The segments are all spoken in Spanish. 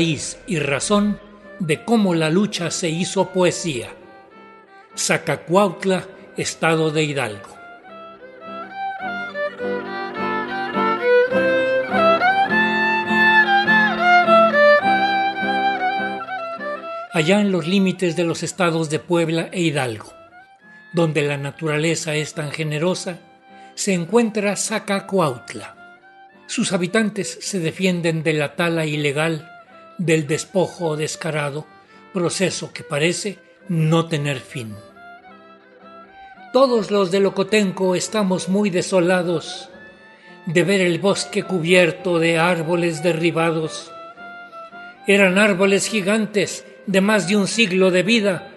y razón de cómo la lucha se hizo poesía. Zacacuautla, Estado de Hidalgo. Allá en los límites de los estados de Puebla e Hidalgo, donde la naturaleza es tan generosa, se encuentra Zacacuautla. Sus habitantes se defienden de la tala ilegal, del despojo descarado, proceso que parece no tener fin. Todos los de Locotenco estamos muy desolados de ver el bosque cubierto de árboles derribados. Eran árboles gigantes de más de un siglo de vida.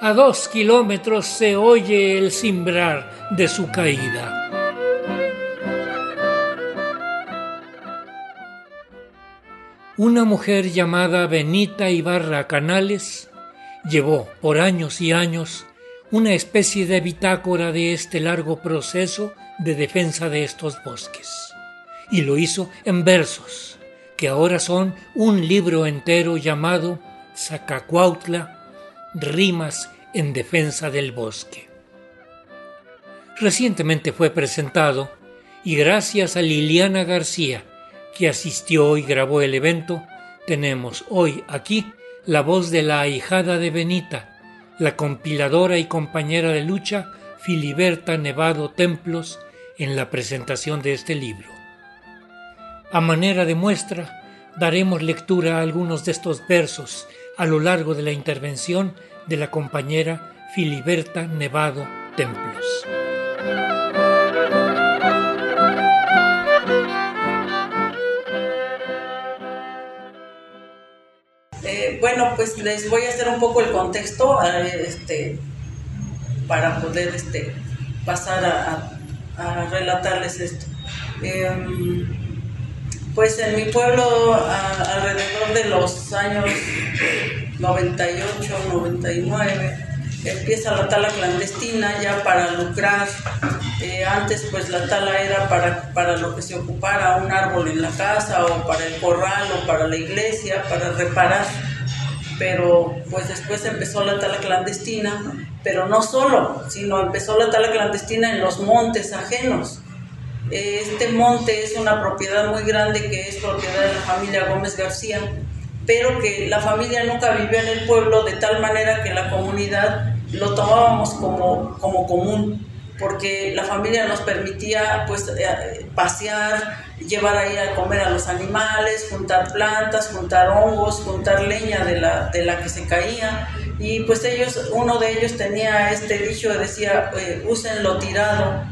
A dos kilómetros se oye el cimbrar de su caída. Una mujer llamada Benita Ibarra Canales llevó por años y años una especie de bitácora de este largo proceso de defensa de estos bosques. Y lo hizo en versos, que ahora son un libro entero llamado Zacacuautla, Rimas en Defensa del Bosque. Recientemente fue presentado y gracias a Liliana García, que asistió y grabó el evento, tenemos hoy aquí la voz de la ahijada de Benita, la compiladora y compañera de lucha Filiberta Nevado Templos en la presentación de este libro. A manera de muestra, daremos lectura a algunos de estos versos a lo largo de la intervención de la compañera Filiberta Nevado Templos. Bueno, pues les voy a hacer un poco el contexto este, para poder este, pasar a, relatarles esto. Em, pues en mi pueblo, alrededor de los años 98, 99, empieza la tala clandestina ya para lucrar. Eh, antes pues la tala era para, para lo que se ocupara un árbol en la casa o para el corral o para la iglesia, para reparar pero pues después empezó la tala clandestina, pero no solo, sino empezó la tala clandestina en los montes ajenos. Este monte es una propiedad muy grande que es propiedad de la familia Gómez García, pero que la familia nunca vivió en el pueblo de tal manera que la comunidad lo tomábamos como, como común porque la familia nos permitía pues eh, pasear, llevar ahí a comer a los animales, juntar plantas, juntar hongos, juntar leña de la, de la que se caía. Y pues ellos, uno de ellos tenía este dicho, decía, eh, usen lo tirado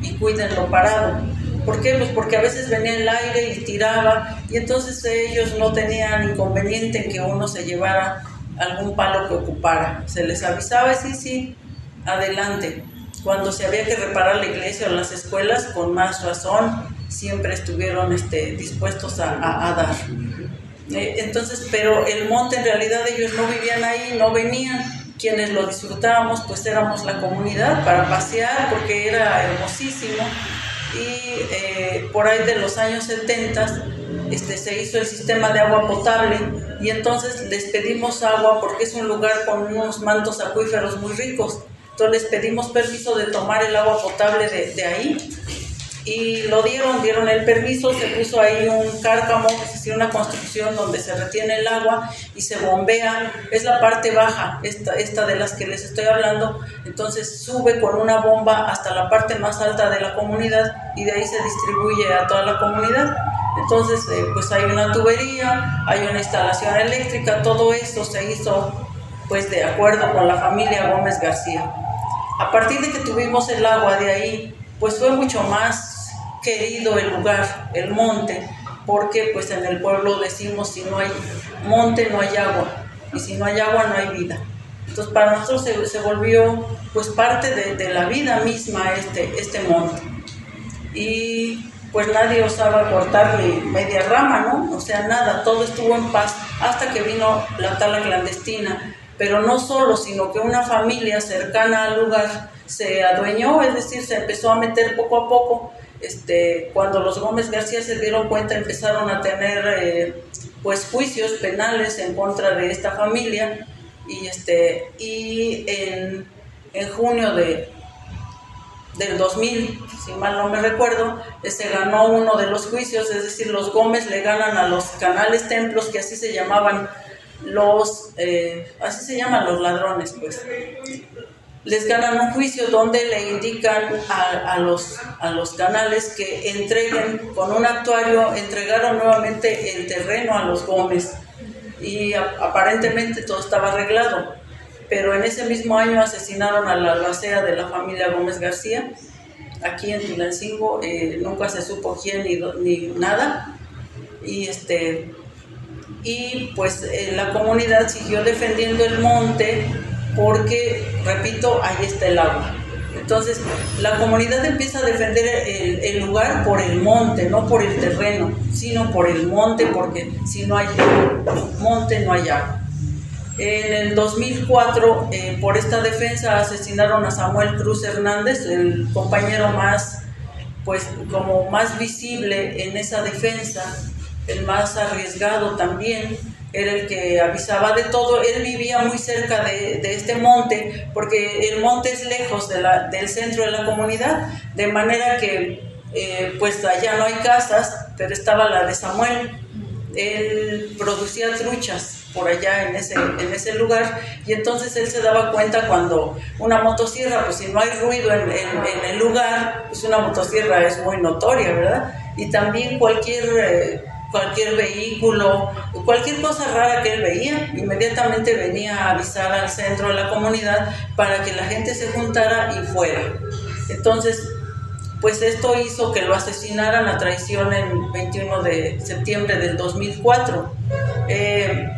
y cuiden lo parado. ¿Por qué? Pues porque a veces venía el aire y tiraba y entonces ellos no tenían inconveniente en que uno se llevara algún palo que ocupara. Se les avisaba, sí, sí, adelante cuando se había que reparar la iglesia o las escuelas, con más razón, siempre estuvieron este, dispuestos a, dar. Eh, entonces, pero el monte en realidad ellos no vivían ahí, no venían. Quienes lo disfrutábamos, pues éramos la comunidad para pasear, porque era hermosísimo. Y eh, por ahí de los años 70 este, se hizo el sistema de agua potable y entonces les pedimos agua porque es un lugar con unos mantos acuíferos muy ricos entonces les pedimos permiso de tomar el agua potable de, ahí. Y lo dieron, dieron el permiso, se puso ahí un cárcamo, es decir, una construcción donde se retiene el agua y se bombea, es la parte baja, esta, esta de las que les estoy hablando, entonces sube con una bomba hasta la parte más alta de la comunidad y de ahí se distribuye a toda la comunidad. Entonces, eh, pues hay una tubería, hay una instalación eléctrica, todo esto se hizo pues de acuerdo con la familia Gómez García. A partir de que tuvimos el agua de ahí, pues fue mucho más querido el lugar, el monte, porque pues en el pueblo decimos si no hay monte no hay agua y si no hay agua no hay vida. Entonces para nosotros se, volvió pues parte de, de, la vida misma este, este monte. Y pues nadie osaba cortarle media rama, ¿no? O sea, nada, todo estuvo en paz hasta que vino la tala clandestina pero no solo, sino que una familia cercana al lugar se adueñó, es decir, se empezó a meter poco a poco. Este, cuando los Gómez García se dieron cuenta, empezaron a tener eh, pues juicios penales en contra de esta familia y este y en, en junio de del 2000, si mal no me recuerdo, se ganó uno de los juicios, es decir, los Gómez le ganan a los canales templos, que así se llamaban los, eh, así se llaman los ladrones, pues. Les ganan un juicio donde le indican a, los, a los canales que entreguen, con un actuario, entregaron nuevamente el terreno a los Gómez. Y aparentemente todo estaba arreglado. Pero en ese mismo año asesinaron a la albacea de la familia Gómez García, aquí en Tulancingo, eh, nunca se supo quién ni, ni, nada, y, este, y pues eh, la comunidad siguió defendiendo el monte porque, repito, ahí está el agua. Entonces, la comunidad empieza a defender el, el, lugar por el monte, no por el terreno, sino por el monte, porque si no hay monte, no hay agua. En el 2004, eh, por esta defensa, asesinaron a Samuel Cruz Hernández, el compañero más, pues, como más visible en esa defensa, el más arriesgado también, era el que avisaba de todo. Él vivía muy cerca de, este monte, porque el monte es lejos de del centro de la comunidad, de manera que, eh, pues, allá no hay casas, pero estaba la de Samuel. Él producía truchas por allá en ese, en ese lugar y entonces él se daba cuenta cuando una motosierra, pues si no hay ruido en, en, el lugar, pues una motosierra es muy notoria, ¿verdad? Y también cualquier, eh, cualquier vehículo, cualquier cosa rara que él veía, inmediatamente venía a avisar al centro de la comunidad para que la gente se juntara y fuera. Entonces, pues esto hizo que lo asesinaran a traición el 21 de septiembre del 2004. Eh,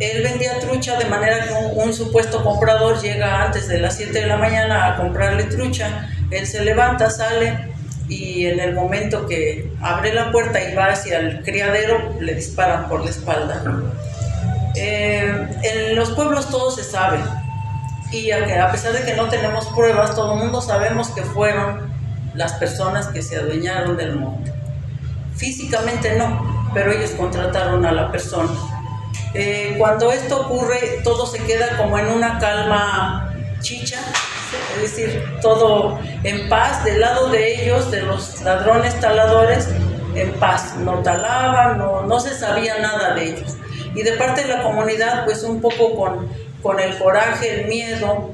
él vendía trucha de manera que un, supuesto comprador llega antes de las 7 de la mañana a comprarle trucha, él se levanta, sale y en el momento que abre la puerta y va hacia el criadero, le disparan por la espalda. Eh, en los pueblos todo se sabe y a, pesar de que no tenemos pruebas, todo el mundo sabemos que fueron las personas que se adueñaron del monte. Físicamente no, pero ellos contrataron a la persona. Eh, cuando esto ocurre, todo se queda como en una calma chicha, es decir, todo en paz, del lado de ellos, de los ladrones taladores, en paz, no talaban, no, no se sabía nada de ellos. Y de parte de la comunidad, pues un poco con, con el coraje, el miedo,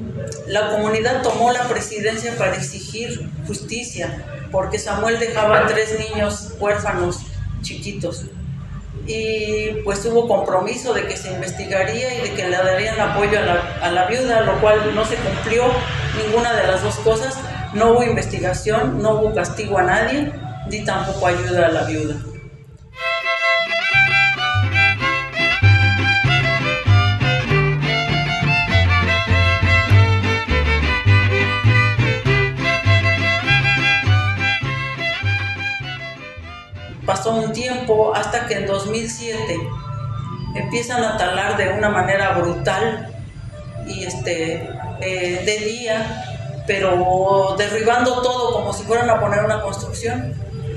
la comunidad tomó la presidencia para exigir justicia, porque Samuel dejaba tres niños huérfanos chiquitos. Y pues hubo compromiso de que se investigaría y de que le darían apoyo a la, a la, viuda, lo cual no se cumplió ninguna de las dos cosas. No hubo investigación, no hubo castigo a nadie, ni tampoco ayuda a la viuda. pasó un tiempo hasta que en 2007 empiezan a talar de una manera brutal y este, eh, de día, pero derribando todo como si fueran a poner una construcción.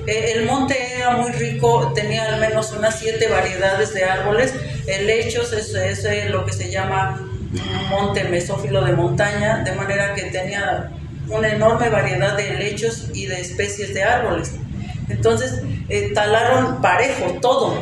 Eh, el monte era muy rico, tenía al menos unas siete variedades de árboles. El lechos es, es lo que se llama un monte mesófilo de montaña, de manera que tenía una enorme variedad de lechos y de especies de árboles. Entonces, eh, talaron parejo todo.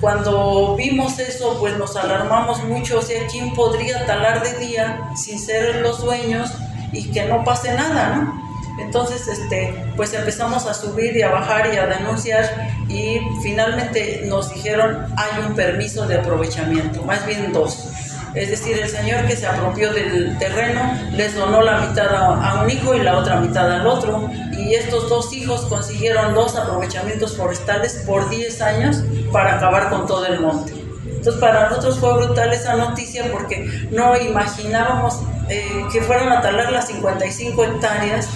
Cuando vimos eso, pues nos alarmamos mucho, o sea, ¿quién podría talar de día sin ser los dueños y que no pase nada, ¿no? Entonces, este, pues empezamos a subir y a bajar y a denunciar y finalmente nos dijeron hay un permiso de aprovechamiento, más bien dos. Es decir, el señor que se apropió del terreno les donó la mitad a, un hijo y la otra mitad al otro. Y estos dos hijos consiguieron dos aprovechamientos forestales por 10 años para acabar con todo el monte. Entonces para nosotros fue brutal esa noticia porque no imaginábamos eh, que fueran a talar las 55 hectáreas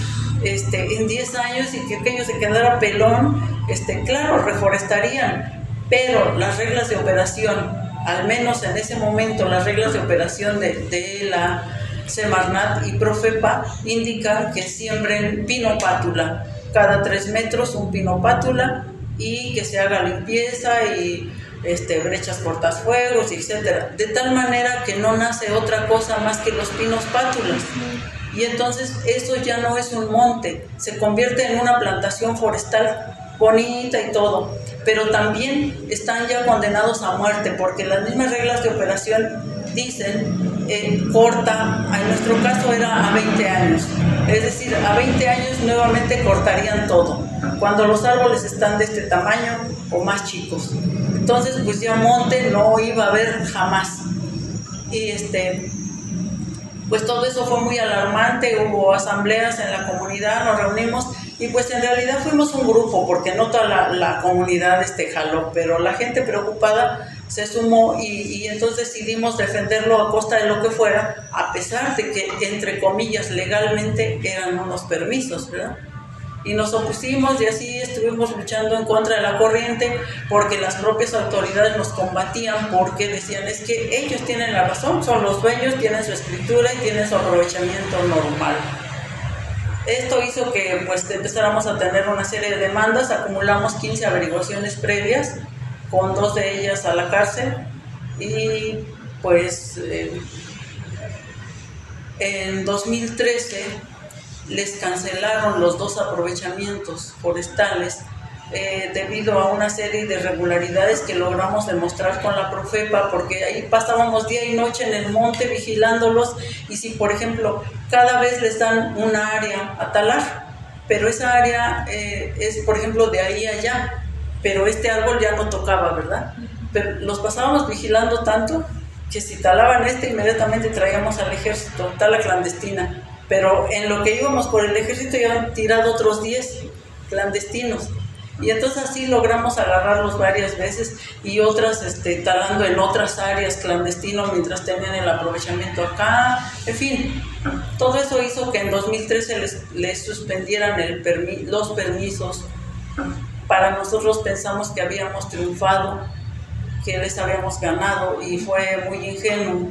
este, en 10 años y que aquello se quedara pelón. Este, claro, reforestarían, pero las reglas de operación al menos en ese momento, las reglas de operación de, la Semarnat y Profepa indican que siembren pino pátula, cada tres metros un pino pátula y que se haga limpieza y este, brechas cortafuegos, etcétera, de tal manera que no nace otra cosa más que los pinos pátulas. Y entonces eso ya no es un monte, se convierte en una plantación forestal bonita y todo, pero también están ya condenados a muerte porque las mismas reglas de operación dicen eh, corta, en nuestro caso era a 20 años, es decir, a 20 años nuevamente cortarían todo, cuando los árboles están de este tamaño o más chicos. Entonces, pues ya monte no iba a haber jamás. Y este, pues todo eso fue muy alarmante, hubo asambleas en la comunidad, nos reunimos y pues en realidad fuimos un grupo, porque no toda la, la comunidad este, jaló, pero la gente preocupada se sumó y, y, entonces decidimos defenderlo a costa de lo que fuera, a pesar de que, entre comillas, legalmente eran unos permisos, ¿verdad? Y nos opusimos y así estuvimos luchando en contra de la corriente porque las propias autoridades nos combatían porque decían es que ellos tienen la razón, son los dueños, tienen su escritura y tienen su aprovechamiento normal. Esto hizo que pues empezáramos a tener una serie de demandas, acumulamos 15 averiguaciones previas, con dos de ellas a la cárcel y pues eh, en 2013 les cancelaron los dos aprovechamientos forestales eh, debido a una serie de irregularidades que logramos demostrar con la Profepa, porque ahí pasábamos día y noche en el monte vigilándolos y si, por ejemplo, cada vez les dan una área a talar, pero esa área eh, es, por ejemplo, de ahí allá, pero este árbol ya no tocaba, ¿verdad? Pero los pasábamos vigilando tanto que si talaban este, inmediatamente traíamos al ejército, tala clandestina pero en lo que íbamos por el ejército ya han tirado otros 10 clandestinos. Y entonces así logramos agarrarlos varias veces y otras este, talando en otras áreas clandestinos mientras tenían el aprovechamiento acá. En fin, todo eso hizo que en 2013 les, les suspendieran el los permisos. Para nosotros pensamos que habíamos triunfado, que les habíamos ganado y fue muy ingenuo.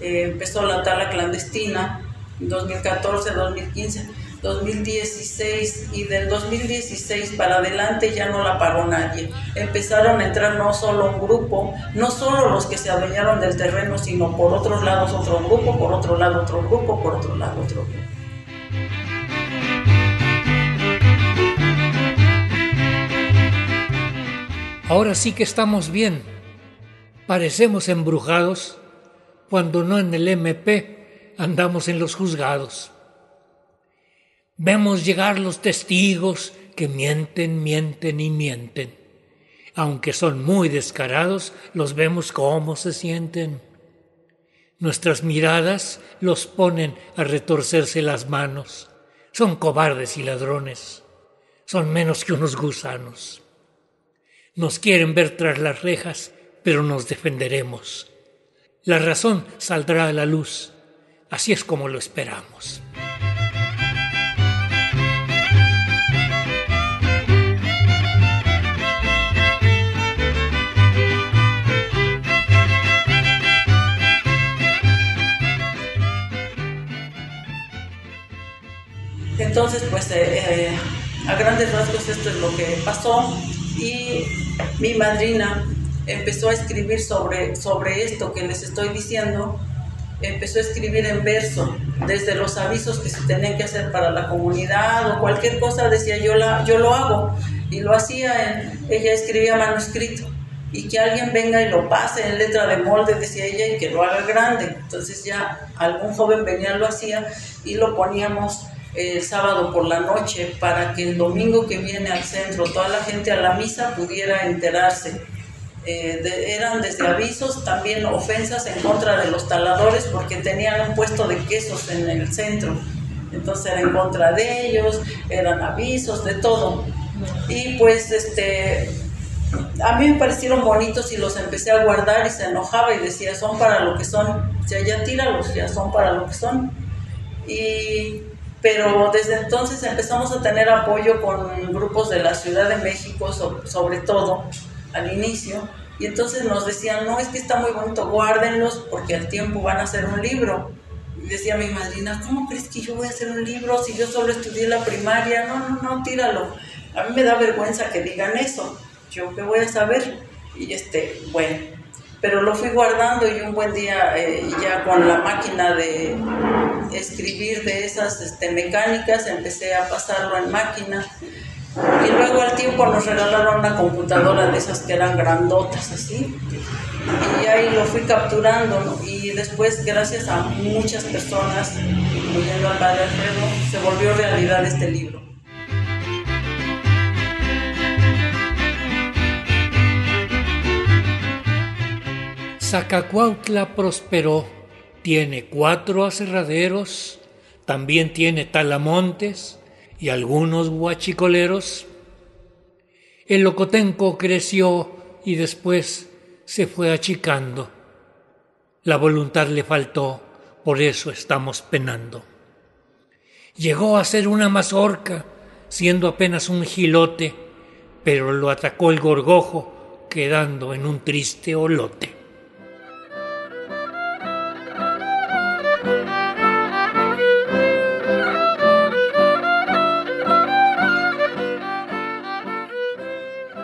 Eh, empezó la tala clandestina 2014, 2015, 2016 y del 2016 para adelante ya no la paró nadie. Empezaron a entrar no solo un grupo, no solo los que se adueñaron del terreno, sino por otros lados otro grupo, por otro lado otro grupo, por otro lado otro grupo. Ahora sí que estamos bien. Parecemos embrujados cuando no en el MP andamos en los juzgados. Vemos llegar los testigos que mienten, mienten y mienten. Aunque son muy descarados, los vemos cómo se sienten. Nuestras miradas los ponen a retorcerse las manos. Son cobardes y ladrones. Son menos que unos gusanos. Nos quieren ver tras las rejas, pero nos defenderemos. La razón saldrá a la luz Así es como lo esperamos. Entonces, pues eh, eh, a grandes rasgos esto es lo que pasó y mi madrina empezó a escribir sobre, sobre esto que les estoy diciendo empezó a escribir en verso, desde los avisos que se tenían que hacer para la comunidad o cualquier cosa, decía yo, la, yo lo hago. Y lo hacía, ella escribía manuscrito. Y que alguien venga y lo pase en letra de molde, decía ella, y que lo haga grande. Entonces ya algún joven venía, lo hacía y lo poníamos el sábado por la noche para que el domingo que viene al centro toda la gente a la misa pudiera enterarse eh, eran desde avisos, también ofensas en contra de los taladores porque tenían un puesto de quesos en el centro. Entonces era en contra de ellos, eran avisos, de todo. Y pues este, a mí me parecieron bonitos y los empecé a guardar y se enojaba y decía, son para lo que son, sea, ya tíralos, ya son para lo que son. Y, pero desde entonces empezamos a tener apoyo con grupos de la Ciudad de México, sobre todo, al inicio, y entonces nos decían, no, es que está muy bonito, guárdenlos porque al tiempo van a hacer un libro. Y decía mi madrina, ¿cómo crees que yo voy a hacer un libro si yo solo estudié la primaria? No, no, no, tíralo. A mí me da vergüenza que digan eso. Yo qué voy a saber. Y este, bueno, pero lo fui guardando y un buen día eh, ya con la máquina de escribir de esas este, mecánicas empecé a pasarlo en máquina y luego al tiempo nos regalaron una computadora de esas que eran grandotas así. Y ahí lo fui capturando y después gracias a muchas personas incluyendo al padre Alfredo se volvió realidad este libro. Zacacuautla prosperó, tiene cuatro aserraderos, también tiene talamontes y algunos guachicoleros. El locotenco creció y después se fue achicando. La voluntad le faltó, por eso estamos penando. Llegó a ser una mazorca, siendo apenas un gilote, pero lo atacó el gorgojo, quedando en un triste olote.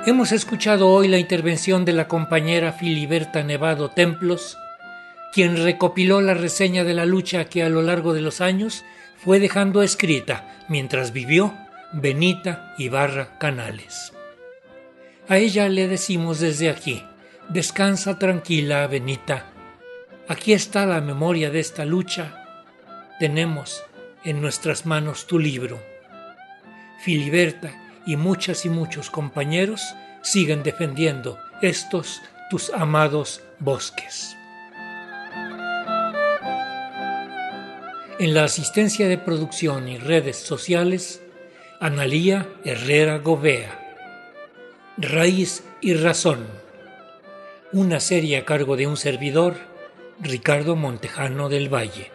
Hemos escuchado hoy la intervención de la compañera Filiberta Nevado Templos, quien recopiló la reseña de la lucha que a lo largo de los años fue dejando escrita mientras vivió Benita Ibarra Canales. A ella le decimos desde aquí, descansa tranquila, Benita. Aquí está la memoria de esta lucha. Tenemos en nuestras manos tu libro. Filiberta y muchas y muchos compañeros siguen defendiendo estos tus amados bosques. En la asistencia de producción y redes sociales, Analía Herrera Govea. Raíz y Razón. Una serie a cargo de un servidor, Ricardo Montejano del Valle.